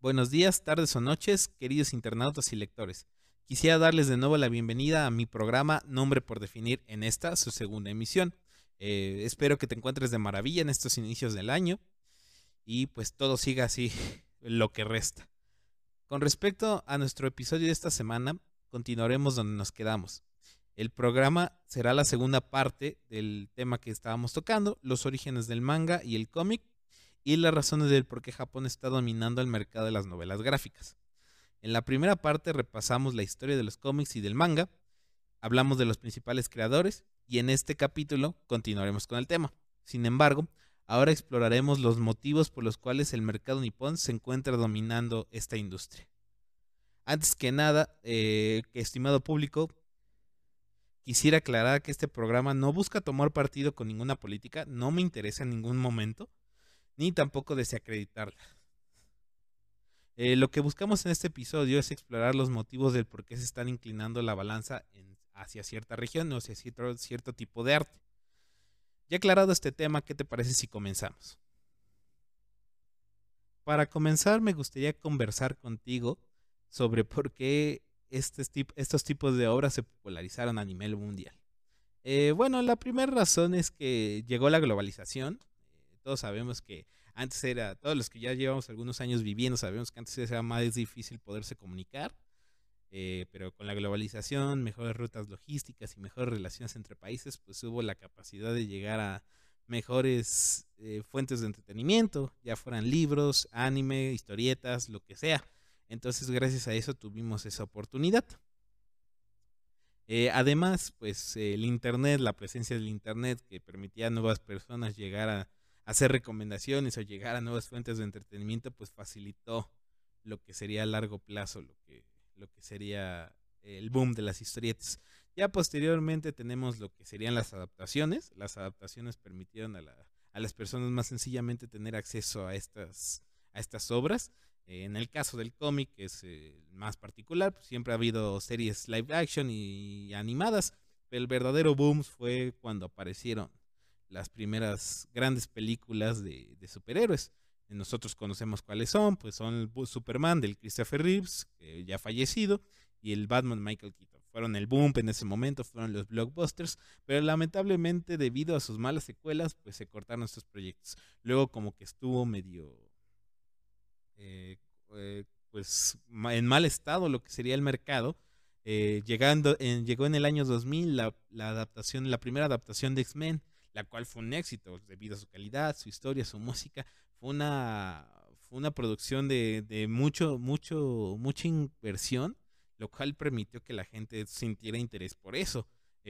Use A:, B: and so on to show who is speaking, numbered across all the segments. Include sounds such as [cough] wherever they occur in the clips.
A: Buenos días, tardes o noches, queridos internautas y lectores. Quisiera darles de nuevo la bienvenida a mi programa Nombre por Definir en esta, su segunda emisión. Eh, espero que te encuentres de maravilla en estos inicios del año y pues todo siga así [laughs] lo que resta. Con respecto a nuestro episodio de esta semana, continuaremos donde nos quedamos. El programa será la segunda parte del tema que estábamos tocando, los orígenes del manga y el cómic, y las razones del por qué Japón está dominando el mercado de las novelas gráficas. En la primera parte repasamos la historia de los cómics y del manga, hablamos de los principales creadores y en este capítulo continuaremos con el tema. Sin embargo, ahora exploraremos los motivos por los cuales el mercado nipón se encuentra dominando esta industria. Antes que nada, eh, estimado público, quisiera aclarar que este programa no busca tomar partido con ninguna política, no me interesa en ningún momento ni tampoco desacreditarla. Eh, lo que buscamos en este episodio es explorar los motivos del por qué se están inclinando la balanza hacia cierta región o hacia cierto tipo de arte. Ya aclarado este tema, ¿qué te parece si comenzamos? Para comenzar, me gustaría conversar contigo sobre por qué tip- estos tipos de obras se popularizaron a nivel mundial. Eh, bueno, la primera razón es que llegó la globalización. Todos sabemos que antes era, todos los que ya llevamos algunos años viviendo, sabemos que antes era más difícil poderse comunicar. eh, pero con la globalización, mejores rutas logísticas y mejores relaciones entre países, pues hubo la capacidad de llegar a mejores eh, fuentes de entretenimiento, ya fueran libros, anime, historietas, lo que sea. Entonces, gracias a eso tuvimos esa oportunidad. Eh, además, pues el Internet, la presencia del Internet que permitía a nuevas personas llegar a hacer recomendaciones o llegar a nuevas fuentes de entretenimiento, pues facilitó lo que sería a largo plazo, lo que, lo que sería el boom de las historietas. Ya posteriormente tenemos lo que serían las adaptaciones. Las adaptaciones permitieron a, a las personas más sencillamente tener acceso a estas, a estas obras. En el caso del cómic, que es eh, más particular, pues, siempre ha habido series live action y, animadas, pero el verdadero boom fue cuando aparecieron las primeras grandes películas de, de superhéroes. Nosotros conocemos cuáles son, pues son el Superman del Christopher Reeves, que ya fallecido, y el Batman Michael Keaton. Fueron el boom en ese momento, fueron los blockbusters, pero lamentablemente debido a sus malas secuelas, pues se cortaron estos proyectos. Luego como que estuvo medio, eh, eh, pues en mal estado lo que sería el mercado. Eh, llegando llegó en el año 2000 la, adaptación, la primera adaptación de X-Men, la cual fue un éxito debido a su calidad, su historia, su música. Fue una, fue una producción de, de mucho, mucho, mucha inversión, lo cual permitió que la gente sintiera interés por eso.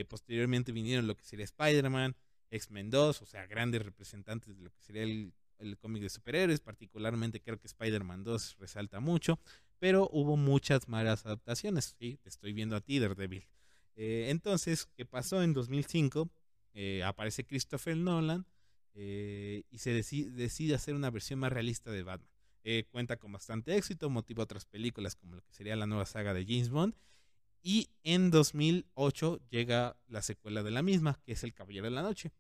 A: Posteriormente vinieron lo que sería Spider-Man, X-Men 2, o sea, grandes representantes de lo que sería el, el cómic de superhéroes, particularmente creo que Spider-Man 2 resalta mucho, pero hubo muchas malas adaptaciones, ¿sí? Te estoy viendo a ti, Daredevil. Eh, entonces, ¿qué pasó en 2005? Eh, aparece Christopher Nolan eh, y se deci- decide hacer una versión más realista de Batman. Cuenta con bastante éxito, motiva otras películas como lo que sería la nueva saga de James Bond. Y en 2008 llega la secuela de la misma, que es El Caballero de la Noche.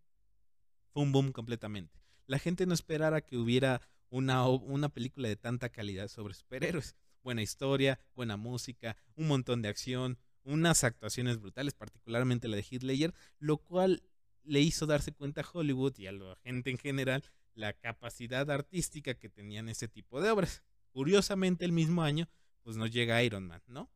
A: Fue un boom completamente. La gente no esperara que hubiera una, una película de tanta calidad sobre superhéroes. Buena historia, buena música, un montón de acción, unas actuaciones brutales, particularmente la de Heath lo cual le hizo darse cuenta a Hollywood y a la gente en general la capacidad artística que tenían ese tipo de obras. Curiosamente, el mismo año, pues nos llega Iron Man, ¿no?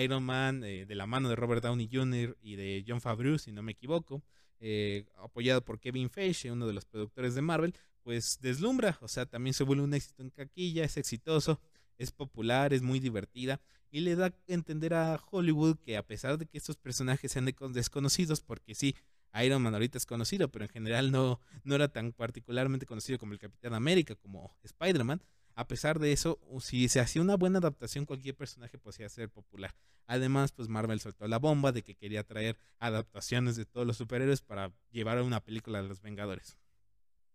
A: Iron Man, eh, de la mano de Robert Downey Jr. y de John Favreau, si no me equivoco, eh, apoyado por Kevin Feige, uno de los productores de Marvel, pues deslumbra, o sea, también se vuelve un éxito en caquilla, es exitoso, es popular, es muy divertida y le da a entender a Hollywood que a pesar de que estos personajes sean de- desconocidos, porque sí, Iron Man ahorita es conocido, pero en general no, no era tan particularmente conocido como el Capitán América, como Spider-Man, a pesar de eso, si se hacía una buena adaptación, cualquier personaje podía ser popular. Además, pues Marvel soltó la bomba de que quería traer adaptaciones de todos los superhéroes para llevar a una película de los Vengadores.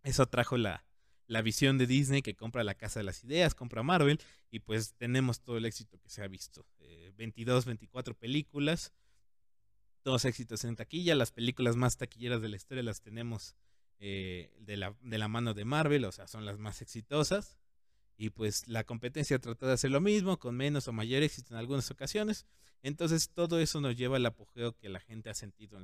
A: Eso trajo la, la visión de Disney que compra la Casa de las Ideas, compra Marvel y pues tenemos todo el éxito que se ha visto. 22, 24 películas, todos éxitos en taquilla, las películas más taquilleras de la historia las tenemos eh, de, la, de la mano de Marvel, o sea, son las más exitosas. Y pues la competencia trata de hacer lo mismo, con menos o mayor éxito en algunas ocasiones. Entonces todo eso nos lleva al apogeo que la gente ha sentido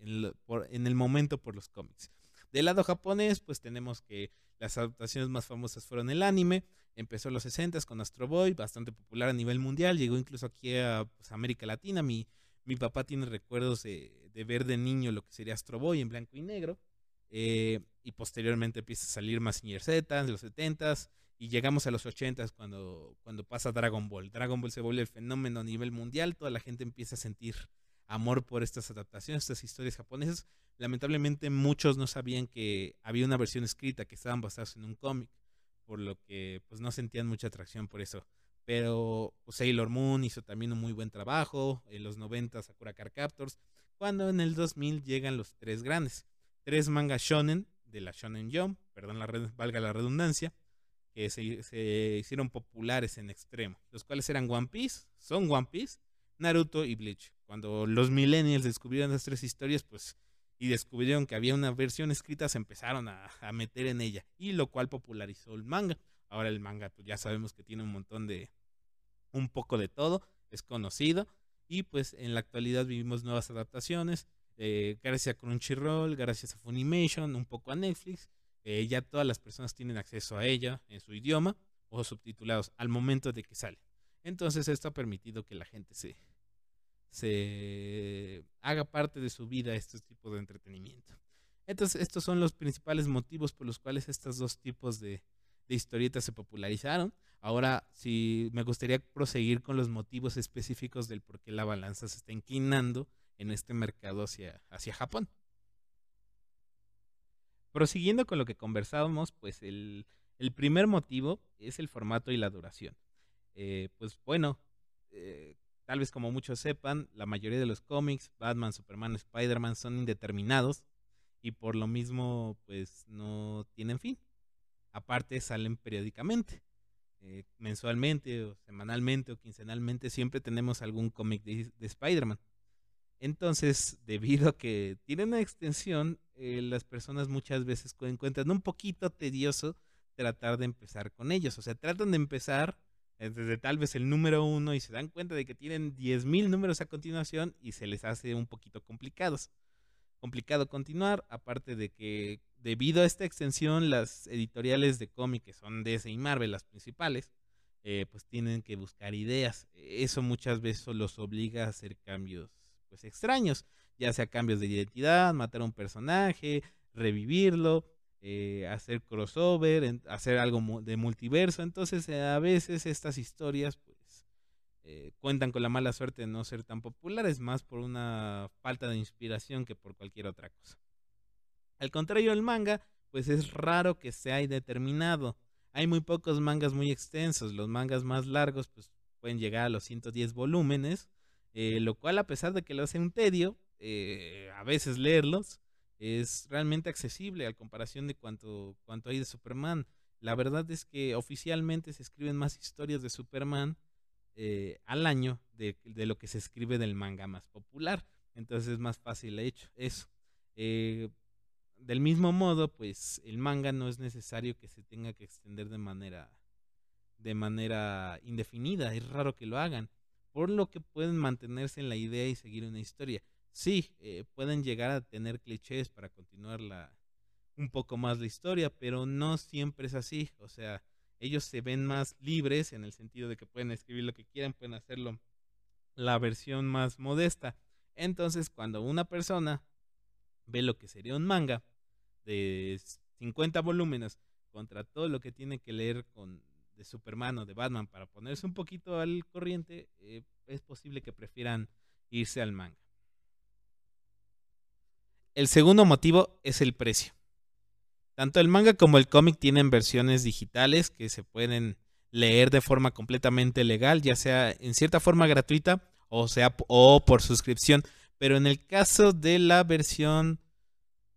A: en, el momento por los cómics. Del lado japonés, pues tenemos que las adaptaciones más famosas fueron el anime. Empezó en los 60 con Astro Boy, bastante popular a nivel mundial. Llegó incluso aquí a pues, América Latina. Mi, mi papá tiene recuerdos de, ver de niño lo que sería Astro Boy en blanco y negro. Eh, y posteriormente empieza a salir más Z en los 70s. Y llegamos a los 80s cuando, cuando pasa Dragon Ball. Dragon Ball se vuelve el fenómeno a nivel mundial. Toda la gente empieza a sentir amor por estas adaptaciones, estas historias japonesas. Lamentablemente muchos no sabían que había una versión escrita que estaban basados en un cómic, por lo que pues no sentían mucha atracción por eso. Pero pues, Sailor Moon hizo también un muy buen trabajo, en los 90 Sakura Car Captors, cuando en el 2000 llegan los tres grandes, tres mangas shonen de la Shonen Jump, perdón, la valga la redundancia, que se, hicieron populares en extremo, los cuales eran One Piece, son One Piece, Naruto y Bleach. Cuando los millennials descubrieron las tres historias, pues y descubrieron que había una versión escrita, se empezaron a, meter en ella, y lo cual popularizó el manga. Ahora el manga, pues ya sabemos que tiene un montón de, un poco de todo, es conocido, y pues en la actualidad vivimos nuevas adaptaciones, eh, gracias a Crunchyroll, gracias a Funimation, un poco a Netflix, eh, ya todas las personas tienen acceso a ella en su idioma o subtitulados al momento de que sale. Entonces esto ha permitido que la gente se, se haga parte de su vida estos tipos de entretenimiento. Entonces, estos son los principales motivos por los cuales estos dos tipos de, historietas se popularizaron. Ahora, si me gustaría proseguir con los motivos específicos del por qué la balanza se está inclinando en este mercado hacia, hacia Japón. Prosiguiendo con lo que conversábamos, pues el, primer motivo es el formato y la duración. Eh, pues bueno, eh, Tal vez como muchos sepan, la mayoría de los cómics, Batman, Superman, Spider-Man, son indeterminados y por lo mismo pues no tienen fin. Aparte salen periódicamente, eh, mensualmente o semanalmente o quincenalmente, siempre tenemos algún cómic de, Spider-Man. Entonces, [laughs] debido a que tienen una extensión, eh, las personas muchas veces encuentran un poquito tedioso tratar de empezar con ellos. O sea, tratan de empezar desde tal vez el número uno y se dan cuenta de que tienen 10.000 números a continuación y se les hace un poquito complicados. Complicado continuar, aparte de que debido a esta extensión las editoriales de cómic que son DC y Marvel las principales, eh, pues tienen que buscar ideas. Eso muchas veces los obliga a hacer cambios pues extraños, ya sea cambios de identidad, matar a un personaje, revivirlo, eh, hacer crossover, hacer algo de multiverso. Entonces, eh, a veces estas historias, pues, eh, cuentan con la mala suerte de no ser tan populares, más por una falta de inspiración que por cualquier otra cosa. Al contrario del manga, pues es raro que sea indeterminado. Hay muy pocos mangas muy extensos. Los mangas más largos, pues, pueden llegar a los 110 volúmenes, lo cual, a pesar de que lo hace un tedio, a veces leerlos, es realmente accesible a comparación de cuánto, cuánto hay de Superman. La verdad es que oficialmente se escriben más historias de Superman eh, al año de, lo que se escribe del manga más popular. Entonces es más fácil hecho eso. Eh, del mismo modo, pues el manga no es necesario que se tenga que extender de manera de manera indefinida. Es raro que lo hagan. Por lo que pueden mantenerse en la idea y seguir una historia sí, eh, pueden llegar a tener clichés para continuar la, un poco más la historia, pero no siempre es así. O sea, ellos se ven más libres en el sentido de que pueden escribir lo que quieran, pueden hacerlo la versión más modesta. Entonces, cuando una persona ve lo que sería un manga de 50 volúmenes contra todo lo que tiene que leer con de Superman o de Batman para ponerse un poquito al corriente, eh, es posible que prefieran irse al manga. El segundo motivo es el precio. Tanto el manga como el cómic tienen versiones digitales que se pueden leer de forma completamente legal, ya sea en cierta forma gratuita o sea o por suscripción. Pero en el caso de la versión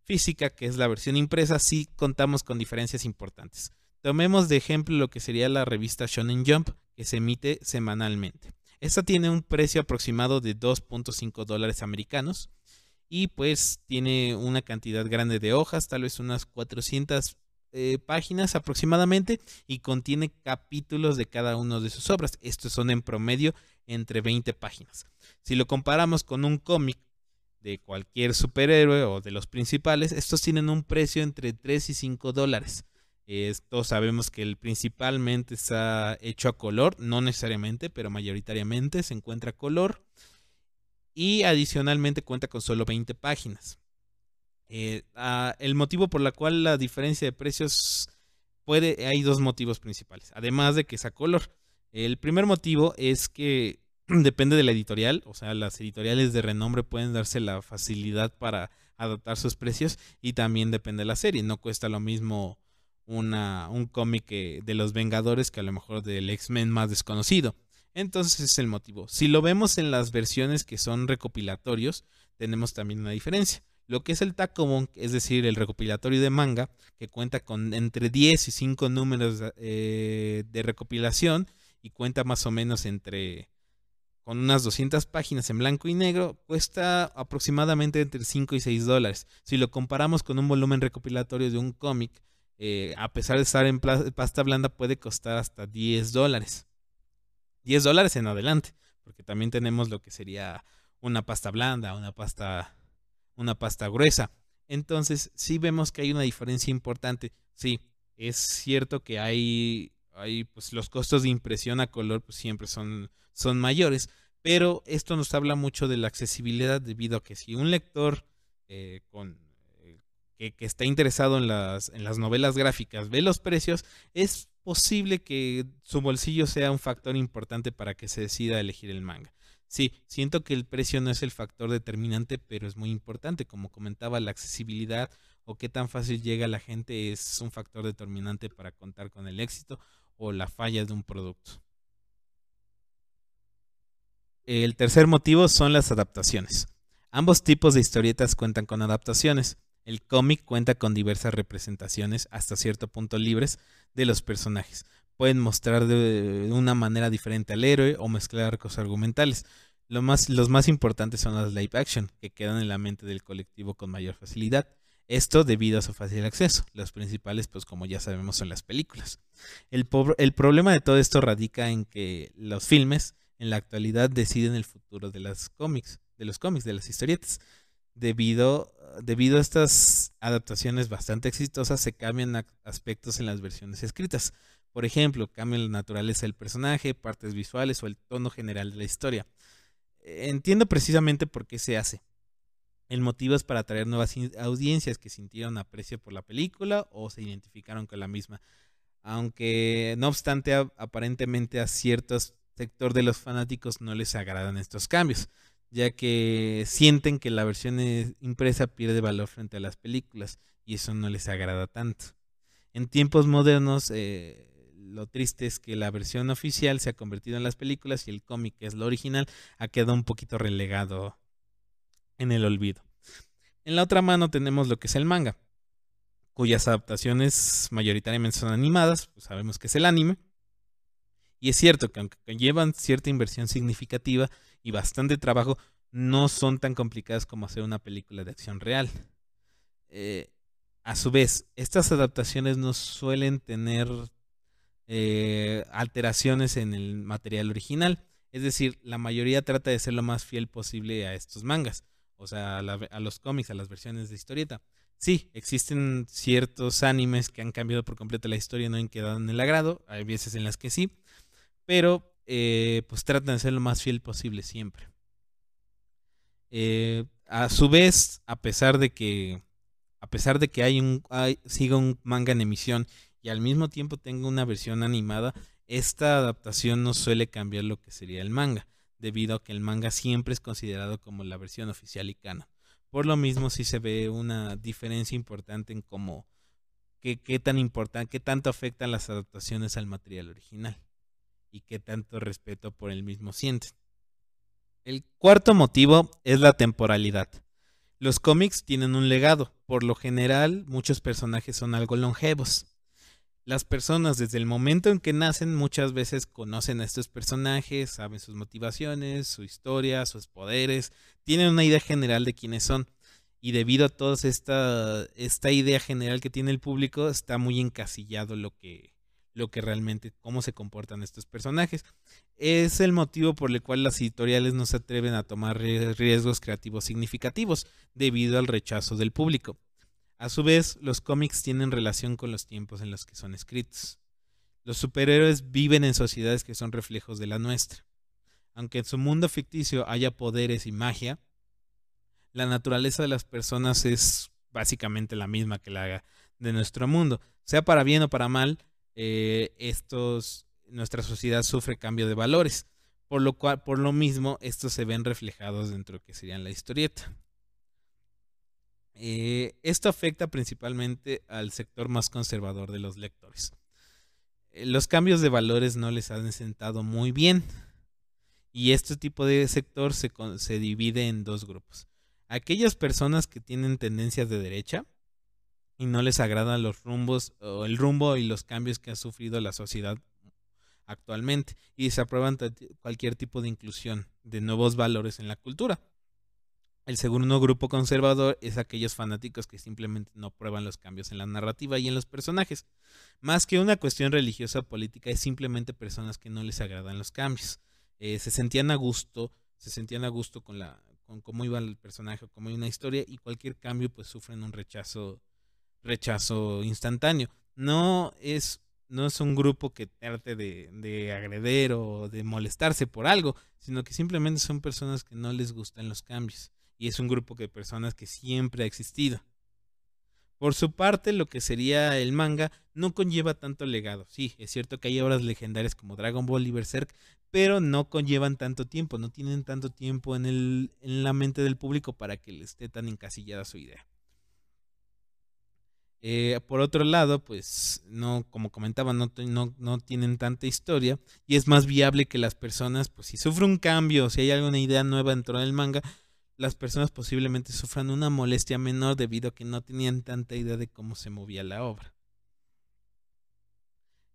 A: física, que es la versión impresa, sí contamos con diferencias importantes. Tomemos de ejemplo lo que sería la revista Shonen Jump, que se emite semanalmente. Esta tiene un precio aproximado de 2.5 dólares americanos y pues tiene una cantidad grande de hojas, tal vez unas 400 eh, páginas aproximadamente y contiene capítulos de cada una de sus obras. Estos son en promedio entre 20 páginas. Si lo comparamos con un cómic de cualquier superhéroe o de los principales, estos tienen un precio entre 3 y 5 dólares. Esto sabemos que el principalmente está hecho a color, no necesariamente, pero mayoritariamente se encuentra a color. Y adicionalmente cuenta con solo 20 páginas. Eh, ah, el motivo por la cual la diferencia de precios puede, hay dos motivos principales, además de que es a color. El primer motivo es que [clears throat] depende de la editorial, o sea, las editoriales de renombre pueden darse la facilidad para adaptar sus precios y también depende de la serie, no cuesta lo mismo una, un cómic de los Vengadores que a lo mejor del X-Men más desconocido. Entonces es el motivo. Si lo vemos en las versiones que son recopilatorios, tenemos también una diferencia. Lo que es el Takomon, es decir, el recopilatorio de manga, que cuenta con entre 10 y 5 números eh, de recopilación y cuenta más o menos entre con unas 200 páginas en blanco y negro, cuesta aproximadamente entre 5 y 6 dólares. Si lo comparamos con un volumen recopilatorio de un cómic, eh, a pesar de estar en pasta blanda, puede costar hasta 10 dólares. 10 dólares en adelante, porque también tenemos lo que sería una pasta blanda, una pasta, una pasta gruesa. Entonces, sí vemos que hay una diferencia importante. Sí, es cierto que hay, hay pues los costos de impresión a color pues siempre son, son mayores, pero esto nos habla mucho de la accesibilidad debido a que si un lector eh, con que, está interesado en las, en las novelas gráficas ve los precios, es posible que su bolsillo sea un factor importante para que se decida elegir el manga. Sí, siento que el precio no es el factor determinante, pero es muy importante. Como comentaba, la accesibilidad o qué tan fácil llega la gente es un factor determinante para contar con el éxito o la falla de un producto. El tercer motivo son las adaptaciones. Ambos tipos de historietas cuentan con adaptaciones. El cómic cuenta con diversas representaciones, hasta cierto punto libres, de los personajes. Pueden mostrar de una manera diferente al héroe o mezclar arcos argumentales. Lo más, los más importantes son las live action, que quedan en la mente del colectivo con mayor facilidad. Esto debido a su fácil acceso. Los principales, pues como ya sabemos, son las películas. El, el problema de todo esto radica en que los filmes en la actualidad deciden el futuro de los cómics, de los cómics, de las historietas debido, debido a estas adaptaciones bastante exitosas, se cambian aspectos en las versiones escritas. Por ejemplo, cambian la naturaleza del personaje, partes visuales o el tono general de la historia. Entiendo precisamente por qué se hace. El motivo es para atraer nuevas audiencias que sintieron aprecio por la película o se identificaron con la misma. Aunque, no obstante, aparentemente a cierto sector de los fanáticos no les agradan estos cambios ya que sienten que la versión impresa pierde valor frente a las películas y eso no les agrada tanto. En tiempos modernos, eh, lo triste es que la versión oficial se ha convertido en las películas y el cómic, que es lo original, ha quedado un poquito relegado en el olvido. En la otra mano tenemos lo que es el manga, cuyas adaptaciones mayoritariamente son animadas, pues sabemos que es el anime. Y es cierto que aunque llevan cierta inversión significativa, y bastante trabajo, no son tan complicadas como hacer una película de acción real. Eh, a su vez, estas adaptaciones no suelen tener eh, alteraciones en el material original. Es decir, la mayoría trata de ser lo más fiel posible a estos mangas, o sea, a, los cómics, a las versiones de historieta. Sí, existen ciertos animes que han cambiado por completo la historia y no han quedado en el agrado. Hay veces en las que sí, pero eh, pues tratan de ser lo más fiel posible siempre. Eh, a su vez, a pesar de que a pesar de que hay un siga un manga en emisión y al mismo tiempo tenga una versión animada, esta adaptación no suele cambiar lo que sería el manga, debido a que el manga siempre es considerado como la versión oficial y canon. Por lo mismo sí se ve una diferencia importante en cómo qué, qué tan importante, qué tanto afectan las adaptaciones al material original y qué tanto respeto por el mismo sienten. El cuarto motivo es la temporalidad. Los cómics tienen un legado. Por lo general, muchos personajes son algo longevos. Las personas desde el momento en que nacen muchas veces conocen a estos personajes, saben sus motivaciones, su historia, sus poderes, tienen una idea general de quiénes son. Y debido a toda esta, esta idea general que tiene el público, está muy encasillado lo que, lo que realmente, cómo se comportan estos personajes. Es el motivo por el cual las editoriales no se atreven a tomar riesgos creativos significativos debido al rechazo del público. A su vez, los cómics tienen relación con los tiempos en los que son escritos. Los superhéroes viven en sociedades que son reflejos de la nuestra. Aunque en su mundo ficticio haya poderes y magia, la naturaleza de las personas es básicamente la misma que la de nuestro mundo. Sea para bien o para mal, eh, estos, nuestra sociedad sufre cambio de valores. Por lo cual, por lo mismo, estos se ven reflejados dentro de lo que serían la historieta. Eh, esto afecta principalmente al sector más conservador de los lectores. Eh, los cambios de valores no les han sentado muy bien. Y este tipo de sector se, se divide en dos grupos. Aquellas personas que tienen tendencias de derecha y no les agradan los rumbos o el rumbo y los cambios que ha sufrido la sociedad actualmente y desaprueban cualquier tipo de inclusión de nuevos valores en la cultura. El segundo grupo conservador es aquellos fanáticos que simplemente no prueban los cambios en la narrativa y en los personajes. Más que una cuestión religiosa o política, es simplemente personas que no les agradan los cambios. Eh, se sentían a gusto, se sentían a gusto con la con cómo iba el personaje, cómo iba una historia y cualquier cambio pues sufren un rechazo rechazo instantáneo. No es no es un grupo que trate de, de agreder o de molestarse por algo, sino que simplemente son personas que no les gustan los cambios y es un grupo de personas que siempre ha existido. Por su parte, lo que sería el manga no conlleva tanto legado. Sí, es cierto que hay obras legendarias como Dragon Ball y Berserk, pero no conllevan tanto tiempo, no tienen tanto tiempo en, el, en la mente del público para que le esté tan encasillada su idea. Eh, por otro lado, pues no, como comentaba, no, no, no, tienen tanta historia y es más viable que las personas, pues si sufre un cambio, si hay alguna idea nueva dentro del manga, las personas posiblemente sufran una molestia menor debido a que no tenían tanta idea de cómo se movía la obra.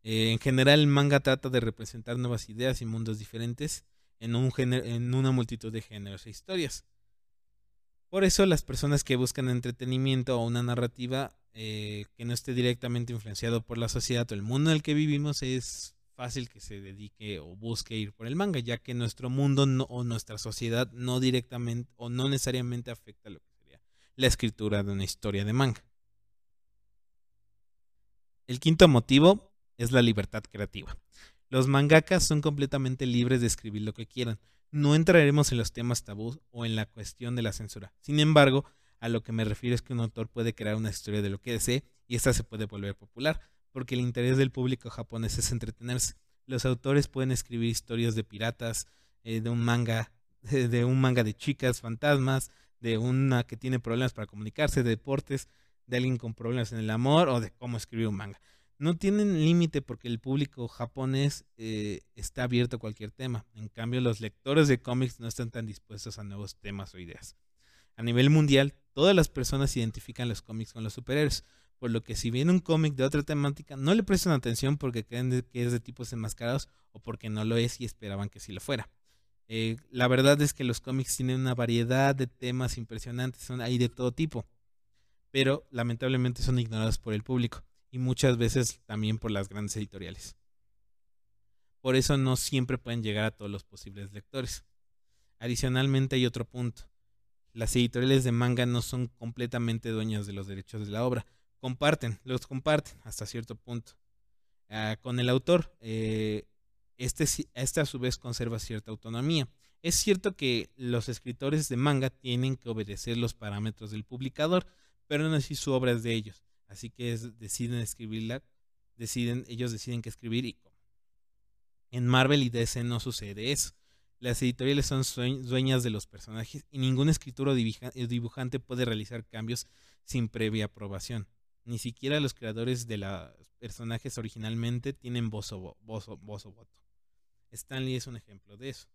A: Eh, en general, el manga trata de representar nuevas ideas y mundos diferentes en, un en una multitud de géneros e historias. Por eso, las personas que buscan entretenimiento o una narrativa eh, que no esté directamente influenciado por la sociedad o el mundo en el que vivimos es fácil que se dedique o busque ir por el manga, ya que nuestro mundo o nuestra sociedad no directamente o no necesariamente afecta lo que sería la escritura de una historia de manga. El quinto motivo es la libertad creativa. Los mangakas son completamente libres de escribir lo que quieran. No entraremos en los temas tabús o en la cuestión de la censura. Sin embargo, a lo que me refiero es que un autor puede crear una historia de lo que desee y esta se puede volver popular porque el interés del público japonés es entretenerse. Los autores pueden escribir historias de piratas, eh, de un manga, [laughs] de, un manga de chicas, fantasmas, de una que tiene problemas para comunicarse, de deportes, de alguien con problemas en el amor o de cómo escribir un manga. No tienen límite porque el público japonés eh, está abierto a cualquier tema. En cambio, los lectores de cómics no están tan dispuestos a nuevos temas o ideas. A nivel mundial, todas las personas identifican los cómics con los superhéroes por lo que si viene un cómic de otra temática, no le prestan atención porque creen que es de tipos enmascarados o porque no lo es y esperaban que sí lo fuera. Eh, la verdad es que los cómics tienen una variedad de temas impresionantes, son ahí de todo tipo, pero lamentablemente son ignorados por el público y muchas veces también por las grandes editoriales. Por eso no siempre pueden llegar a todos los posibles lectores. Adicionalmente hay otro punto. Las editoriales de manga no son completamente dueñas de los derechos de la obra, comparten, los comparten hasta cierto punto. Ah, con el autor, eh, este, este a su vez conserva cierta autonomía. Es cierto que los escritores de manga tienen que obedecer los parámetros del publicador, pero no así su obra es de ellos. Así que deciden escribirla, deciden, ellos deciden qué escribir y cómo. En Marvel y DC no sucede eso. Las editoriales son dueñas de los personajes y ningún escritor o dibujante puede realizar cambios sin previa aprobación. Ni siquiera los creadores de los personajes originalmente tienen voz o, voz, voz o voto. Stanley es un ejemplo de eso.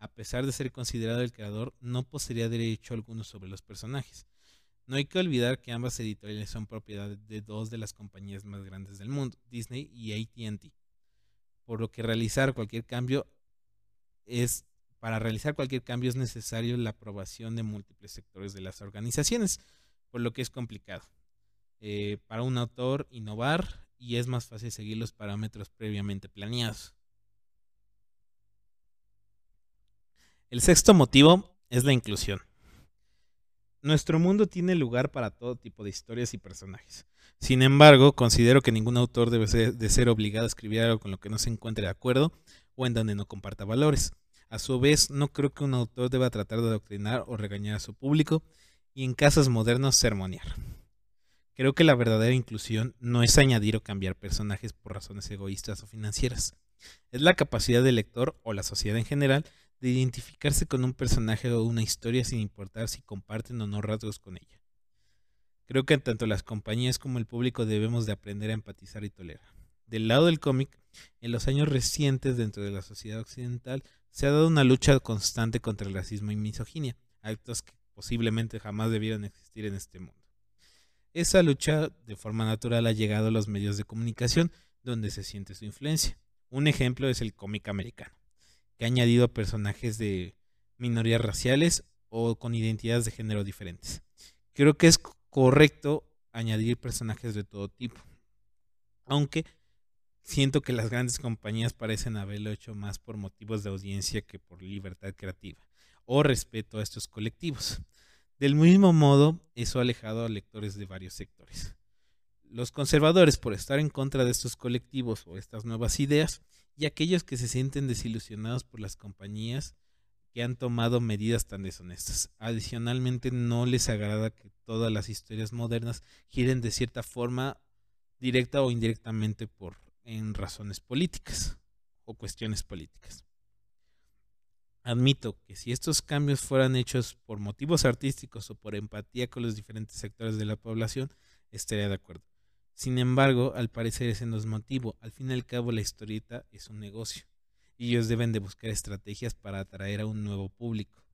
A: a pesar de ser considerado el creador, no poseería derecho alguno sobre los personajes. No hay que olvidar que ambas editoriales son propiedad de dos de las compañías más grandes del mundo, Disney y AT&T. Por lo que realizar cualquier cambio es para realizar cualquier cambio es necesario la aprobación de múltiples sectores de las organizaciones, por lo que es complicado. Eh, para un autor innovar y es más fácil seguir los parámetros previamente planeados. El sexto motivo es la inclusión. Nuestro mundo tiene lugar para todo tipo de historias y personajes. Sin embargo, considero que ningún autor debe de ser obligado a escribir algo con lo que no se encuentre de acuerdo o en donde no comparta valores. A su vez, no creo que un autor deba tratar de adoctrinar o regañar a su público y en casos modernos sermonear. Creo que la verdadera inclusión no es añadir o cambiar personajes por razones egoístas o financieras. Es la capacidad del lector o la sociedad en general de identificarse con un personaje o una historia sin importar si comparten o no rasgos con ella. Creo que tanto las compañías como el público debemos de aprender a empatizar y tolerar. Del lado del cómic, en los años recientes dentro de la sociedad occidental se ha dado una lucha constante contra el racismo y misoginia, actos que posiblemente jamás debieran existir en este mundo. Esa lucha de forma natural ha llegado a los medios de comunicación donde se siente su influencia. Un ejemplo es el cómic americano que ha añadido personajes de minorías raciales o con identidades de género diferentes. Creo que es correcto añadir personajes de todo tipo, aunque siento que las grandes compañías parecen haberlo hecho más por motivos de audiencia que por libertad creativa o respeto a estos colectivos. Del mismo modo, eso ha alejado a lectores de varios sectores. Los conservadores, por estar en contra de estos colectivos o estas nuevas ideas, y aquellos que se sienten desilusionados por las compañías que han tomado medidas tan deshonestas. Adicionalmente, no les agrada que todas las historias modernas giren de cierta forma directa o indirectamente por en razones políticas o cuestiones políticas. Admito que si estos cambios fueran hechos por motivos artísticos o por empatía con los diferentes sectores de la población, estaría de acuerdo. Sin embargo, al parecer ese no es motivo. Al fin y al cabo, la historieta es un negocio. Y ellos deben de buscar estrategias para atraer a un nuevo público.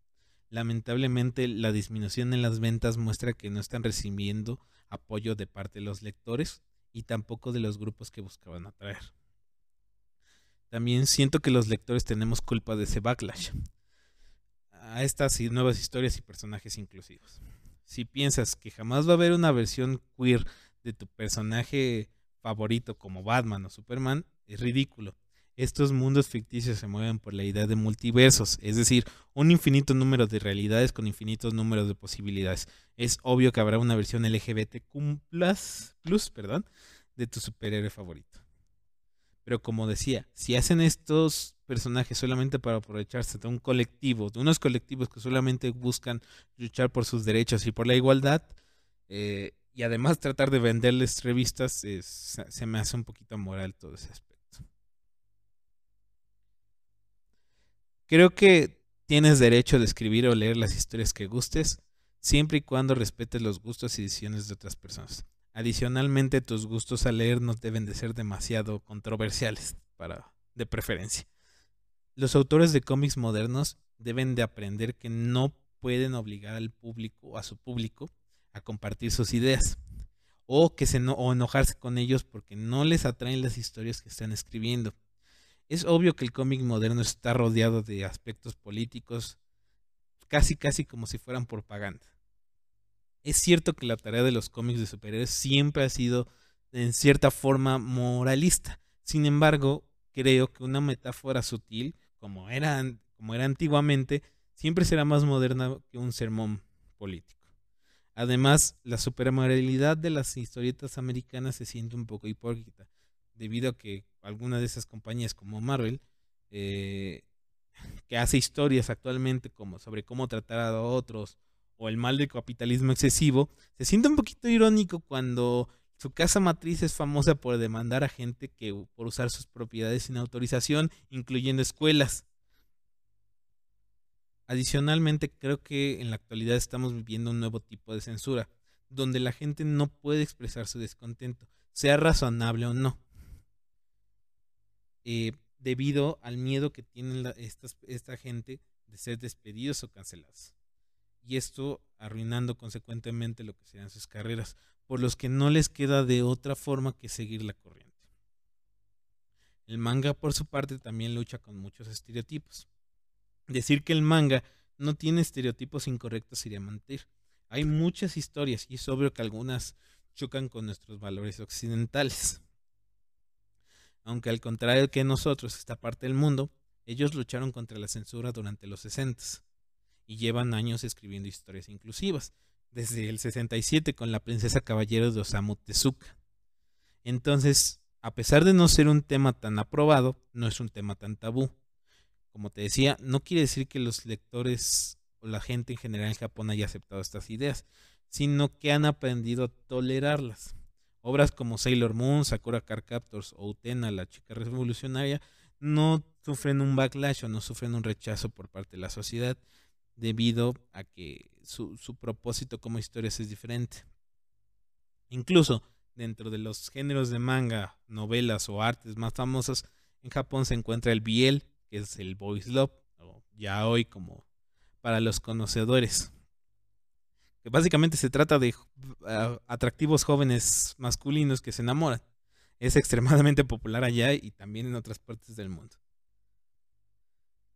A: Lamentablemente, la disminución en las ventas muestra que no están recibiendo apoyo de parte de los lectores y tampoco de los grupos que buscaban atraer. También siento que los lectores tenemos culpa de ese backlash a estas nuevas historias y personajes inclusivos. Si piensas que jamás va a haber una versión queer de tu personaje favorito como Batman o Superman es ridículo. Estos mundos ficticios se mueven por la idea de multiversos, es decir, un infinito número de realidades con infinitos números de posibilidades. Es obvio que habrá una versión LGBT plus, perdón, de tu superhéroe favorito. Pero como decía, si hacen estos personajes solamente para aprovecharse de un colectivo, de unos colectivos que solamente buscan luchar por sus derechos y por la igualdad, eh, y además tratar de venderles revistas se me hace un poquito moral todo ese aspecto. Creo que tienes derecho de escribir o leer las historias que gustes, siempre y cuando respetes los gustos y decisiones de otras personas. Adicionalmente, tus gustos a leer no deben de ser demasiado controversiales, para, de preferencia. Los autores de cómics modernos deben de aprender que no pueden obligar al público a su público a compartir sus ideas o que se o enojarse con ellos porque no les atraen las historias que están escribiendo. Es obvio que el cómic moderno está rodeado de aspectos políticos casi casi como si fueran propaganda. Es cierto que la tarea de los cómics de superhéroes siempre ha sido en cierta forma moralista. Sin embargo, creo que una metáfora sutil, como era, como era antiguamente, siempre será más moderna que un sermón político. Además, la supermoralidad de las historietas americanas se siente un poco hipócrita, debido a que algunas de esas compañías como Marvel, eh, [laughs] que hace historias actualmente como sobre cómo tratar a otros o el mal del capitalismo excesivo, se siente un poquito irónico cuando su casa matriz es famosa por demandar a gente que por usar sus propiedades sin autorización, incluyendo escuelas. Adicionalmente, creo que en la actualidad estamos viviendo un nuevo tipo de censura, donde la gente no puede expresar su descontento, sea razonable o no, eh, debido al miedo que tiene esta gente de ser despedidos o cancelados. Y esto arruinando consecuentemente lo que serán sus carreras, por los que no les queda de otra forma que seguir la corriente. El manga, por su parte, también lucha con muchos estereotipos. Decir que el manga no tiene estereotipos incorrectos sería mentir. Hay muchas historias y es obvio que algunas chocan con nuestros valores occidentales. Aunque al contrario que nosotros, esta parte del mundo, ellos lucharon contra la censura durante los 60 y llevan años escribiendo historias inclusivas, desde el 67 con la princesa caballero de Osamu Tezuka. Entonces, a pesar de no ser un tema tan aprobado, no es un tema tan tabú. Como te decía, no quiere decir que los lectores o la gente en general en Japón haya aceptado estas ideas, sino que han aprendido a tolerarlas. Obras como Sailor Moon, Sakura Car Captors o Utena, la chica revolucionaria, no sufren un backlash o no sufren un rechazo por parte de la sociedad debido a que su, su propósito como historias es diferente. Incluso dentro de los géneros de manga, novelas o artes más famosos, en Japón se encuentra el biel, que es el boys love, o ya hoy como para los conocedores. Básicamente se trata de atractivos jóvenes masculinos que se enamoran. Es extremadamente popular allá y también en otras partes del mundo.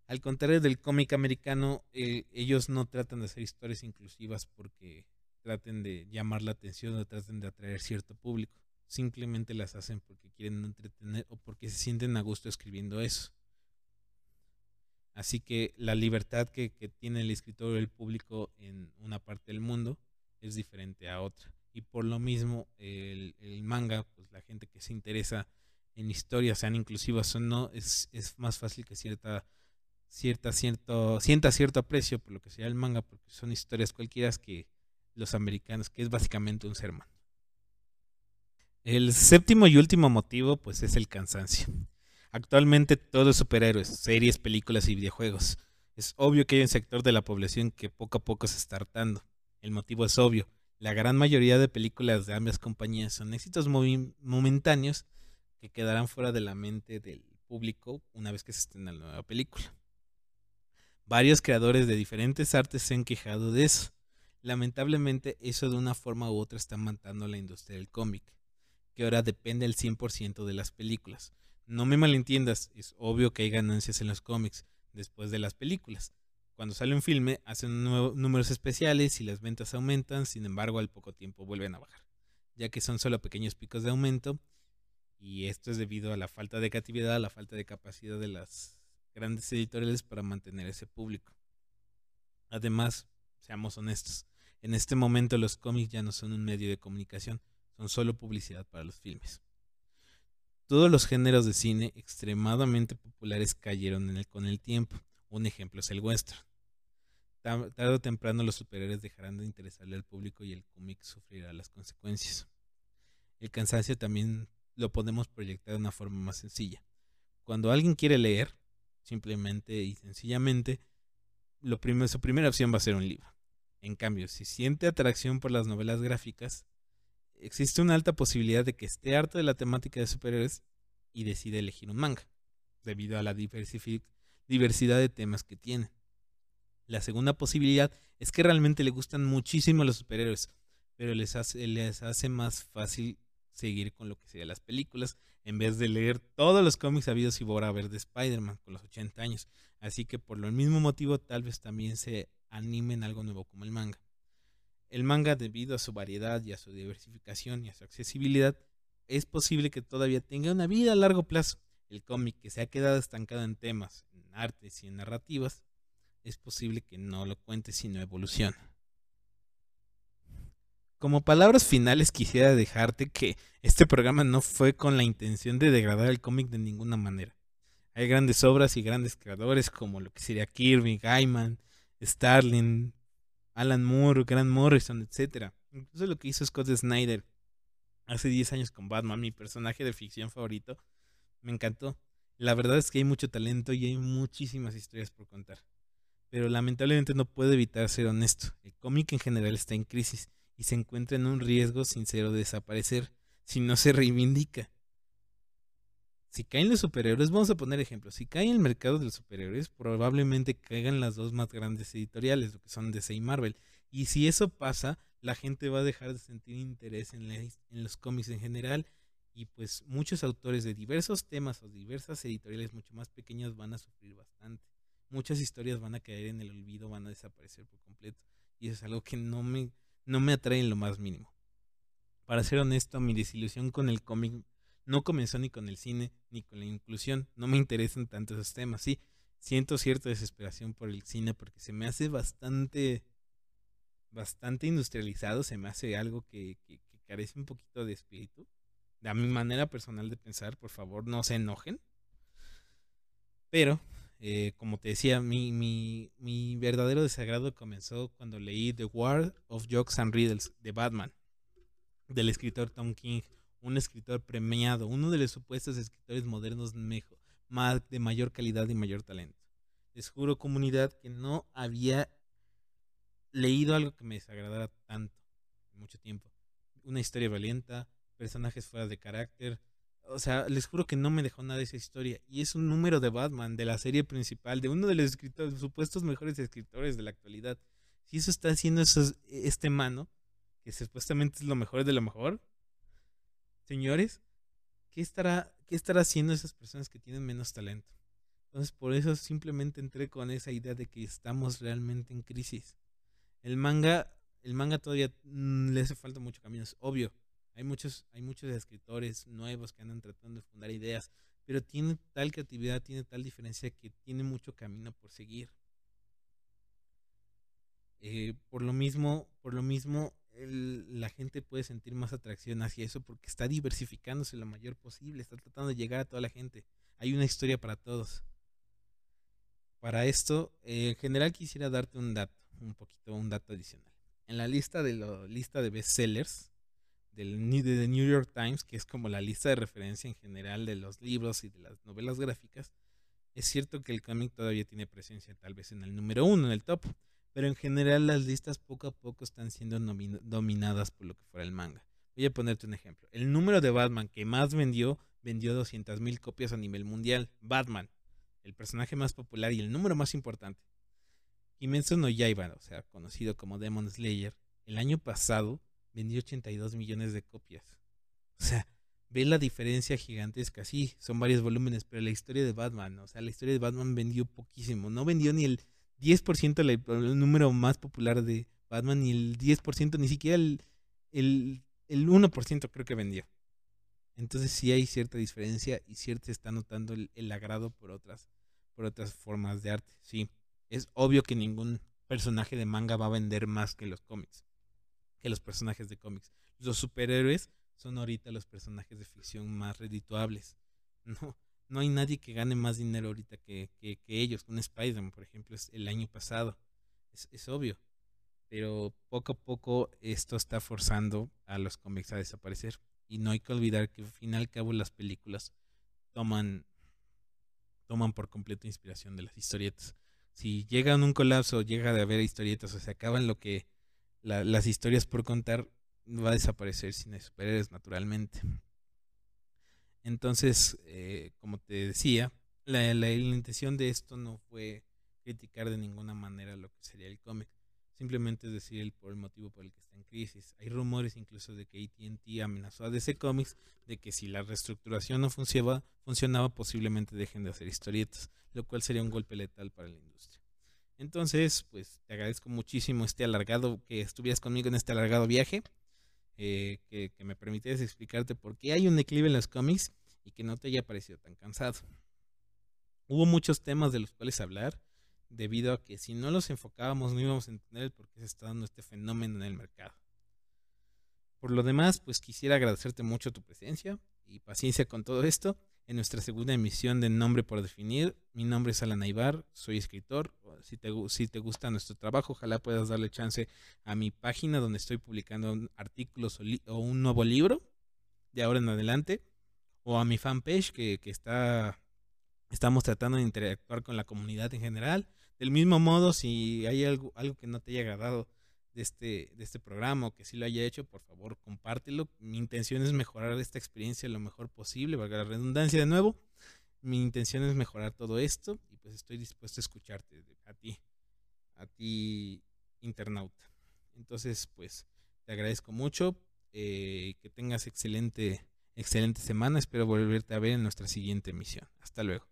A: Al contrario del cómic americano, eh, ellos no tratan de hacer historias inclusivas porque traten de llamar la atención o traten de atraer cierto público. Simplemente las hacen porque quieren entretener o porque se sienten a gusto escribiendo eso. Así que la libertad que, tiene el escritor o el público en una parte del mundo es diferente a otra. Y por lo mismo, el, manga, pues la gente que se interesa en historias, sean inclusivas o no, es, más fácil que cierta, cierta, cierto, sienta cierto aprecio por lo que sea el manga, porque son historias cualquiera que los americanos, que es básicamente un sermón. El séptimo y último motivo, pues, es el cansancio. Actualmente todos superhéroes, series, películas y videojuegos. Es obvio que hay un sector de la población que poco a poco se está hartando. El motivo es obvio. La gran mayoría de películas de ambas compañías son éxitos momentáneos que quedarán fuera de la mente del público una vez que se estrena la nueva película. Varios creadores de diferentes artes se han quejado de eso. Lamentablemente eso de una forma u otra está matando la industria del cómic, que ahora depende al 100% de las películas. No me malentiendas, es obvio que hay ganancias en los cómics después de las películas. Cuando sale un filme, hacen números especiales y las ventas aumentan, sin embargo, al poco tiempo vuelven a bajar, ya que son solo pequeños picos de aumento, y esto es debido a la falta de creatividad, a la falta de capacidad de las grandes editoriales para mantener ese público. Además, seamos honestos, en este momento los cómics ya no son un medio de comunicación, son solo publicidad para los filmes. Todos los géneros de cine extremadamente populares cayeron en el, con el tiempo. Un ejemplo es el western. Tarde o temprano los superhéroes dejarán de interesarle al público y el cómic sufrirá las consecuencias. El cansancio también lo podemos proyectar de una forma más sencilla. Cuando alguien quiere leer, simplemente y sencillamente, su primera opción va a ser un libro. En cambio, si siente atracción por las novelas gráficas, existe una alta posibilidad de que esté harto de la temática de superhéroes y decide elegir un manga, debido a la diversidad de temas que tiene. La segunda posibilidad es que realmente le gustan muchísimo los superhéroes, pero les hace, les hace más fácil seguir con lo que serían las películas, en vez de leer todos los cómics habidos y por haber de Spider-Man con los 80 años. Así que por lo mismo motivo tal vez también se animen algo nuevo como el manga. El manga, debido a su variedad y a su diversificación y a su accesibilidad, es posible que todavía tenga una vida a largo plazo. El cómic que se ha quedado estancado en temas, en artes y en narrativas, es posible que no lo cuente sino evoluciona. Como palabras finales quisiera dejarte que este programa no fue con la intención de degradar el cómic de ninguna manera. Hay grandes obras y grandes creadores como lo que sería Kirby, Gaiman, Starling, Alan Moore, Grant Morrison, etc. Incluso lo que hizo Scott Snyder hace 10 años con Batman, mi personaje de ficción favorito, me encantó. La verdad es que hay mucho talento y hay muchísimas historias por contar. Pero lamentablemente no puedo evitar ser honesto. El cómic en general está en crisis y se encuentra en un riesgo sincero de desaparecer si no se reivindica. Si caen los superhéroes, vamos a poner ejemplos, si cae el mercado de los superhéroes, probablemente caigan las dos más grandes editoriales, lo que son DC y Marvel. Y si eso pasa, la gente va a dejar de sentir interés en, los cómics en general y pues muchos autores de diversos temas o diversas editoriales mucho más pequeñas van a sufrir bastante. Muchas historias van a caer en el olvido, van a desaparecer por completo. Y eso es algo que no me, no me atrae en lo más mínimo. Para ser honesto, mi desilusión con el cómic no comenzó ni con el cine ni con la inclusión. No me interesan tanto esos temas. Sí, siento cierta desesperación por el cine porque se me hace bastante bastante industrializado, se me hace algo que, que, carece un poquito de espíritu. A mi manera personal de pensar, por favor, no se enojen. Pero, eh, como te decía, mi, mi, mi, verdadero desagrado comenzó cuando leí The War of Jokes and Riddles de Batman, del escritor Tom King, un escritor premiado, uno de los supuestos escritores modernos mejor, más, de mayor calidad y mayor talento. Les juro, comunidad, que no había leído algo que me desagradara tanto en mucho tiempo. Una historia valienta, personajes fuera de carácter. O sea, les juro que no me dejó nada esa historia. Y es un número de Batman, de la serie principal, de uno de los escritores, supuestos mejores escritores de la actualidad. Si eso está haciendo este mano, que supuestamente es lo mejor de lo mejor, señores, ¿qué estará, ¿qué estará haciendo esas personas que tienen menos talento? Entonces, por eso simplemente entré con esa idea de que estamos realmente en crisis. El manga, el manga todavía mm, le hace falta mucho camino, es obvio. Hay muchos, hay muchos escritores nuevos que andan tratando de fundar ideas, pero tiene tal creatividad, tiene tal diferencia que tiene mucho camino por seguir. Eh, por lo mismo, por lo mismo, la gente puede sentir más atracción hacia eso porque está diversificándose lo mayor posible, está tratando de llegar a toda la gente. Hay una historia para todos. Para esto, eh, en general quisiera darte un dato un poquito un dato adicional. En la lista de la lista de bestsellers del de The New York Times, que es como la lista de referencia en general de los libros y de las novelas gráficas, es cierto que el cómic todavía tiene presencia tal vez en el número uno, en el top, pero en general las listas poco a poco están siendo dominadas por lo que fuera el manga. Voy a ponerte un ejemplo. El número de Batman que más vendió, vendió 200.000 copias a nivel mundial. Batman, el personaje más popular y el número más importante. Kimetsu no Yaiba, o sea, conocido como Demon Slayer, el año pasado vendió 82 millones de copias. O sea, ve la diferencia gigantesca. Sí, son varios volúmenes, pero la historia de Batman, o sea, la historia de Batman vendió poquísimo. No vendió ni el 10% el, número más popular de Batman, ni el 10%, ni siquiera el, el, 1% creo que vendió. Entonces sí hay cierta diferencia y cierto se está notando el, el agrado por otras, por otras formas de arte. Sí, es obvio que ningún personaje de manga va a vender más que los cómics, que los personajes de cómics. Los superhéroes son ahorita los personajes de ficción más redituables. [laughs] No, no hay nadie que gane más dinero ahorita que, que, ellos. Un Spider-Man, por ejemplo, es el año pasado. Es, es obvio. Pero poco a poco esto está forzando a los cómics a desaparecer. Y no hay que olvidar que al fin y al cabo las películas toman, toman por completo inspiración de las historietas si llega un colapso, llega de haber historietas o se acaban lo que las historias por contar, va a desaparecer sin superhéroes naturalmente. Entonces, eh, como te decía, la, intención de esto no fue criticar de ninguna manera lo que sería el cómic. Simplemente decir el, por el motivo por el que está en crisis. Hay rumores incluso de que ATT amenazó a DC Comics de que si la reestructuración no funcionaba, funcionaba, posiblemente dejen de hacer historietas, lo cual sería un golpe letal para la industria. Entonces, pues te agradezco muchísimo este alargado, que estuvieras conmigo en este alargado viaje, eh, que, me permitieras explicarte por qué hay un declive en los cómics y que no te haya parecido tan cansado. Hubo muchos temas de los cuales hablar debido a que si no los enfocábamos no íbamos a entender por qué se está dando este fenómeno en el mercado. Por lo demás, pues quisiera agradecerte mucho tu presencia y paciencia con todo esto. En nuestra segunda emisión de Nombre por Definir, mi nombre es Alan Aibar, soy escritor. Si te, si te gusta nuestro trabajo, ojalá puedas darle chance a mi página donde estoy publicando artículos o, un nuevo libro de ahora en adelante, o a mi fanpage que, que está, estamos tratando de interactuar con la comunidad en general del mismo modo, si hay algo, algo que no te haya agradado de este, de este programa o que sí lo haya hecho, por favor, compártelo. Mi intención es mejorar esta experiencia lo mejor posible, valga la redundancia de nuevo. mi intención es mejorar todo esto y pues estoy dispuesto a escucharte a ti, a ti internauta. Entonces, pues te agradezco mucho, eh, que tengas excelente, excelente semana, espero volverte a ver en nuestra siguiente emisión. Hasta luego.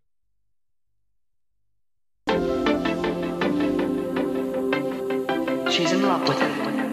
B: she's in love with him.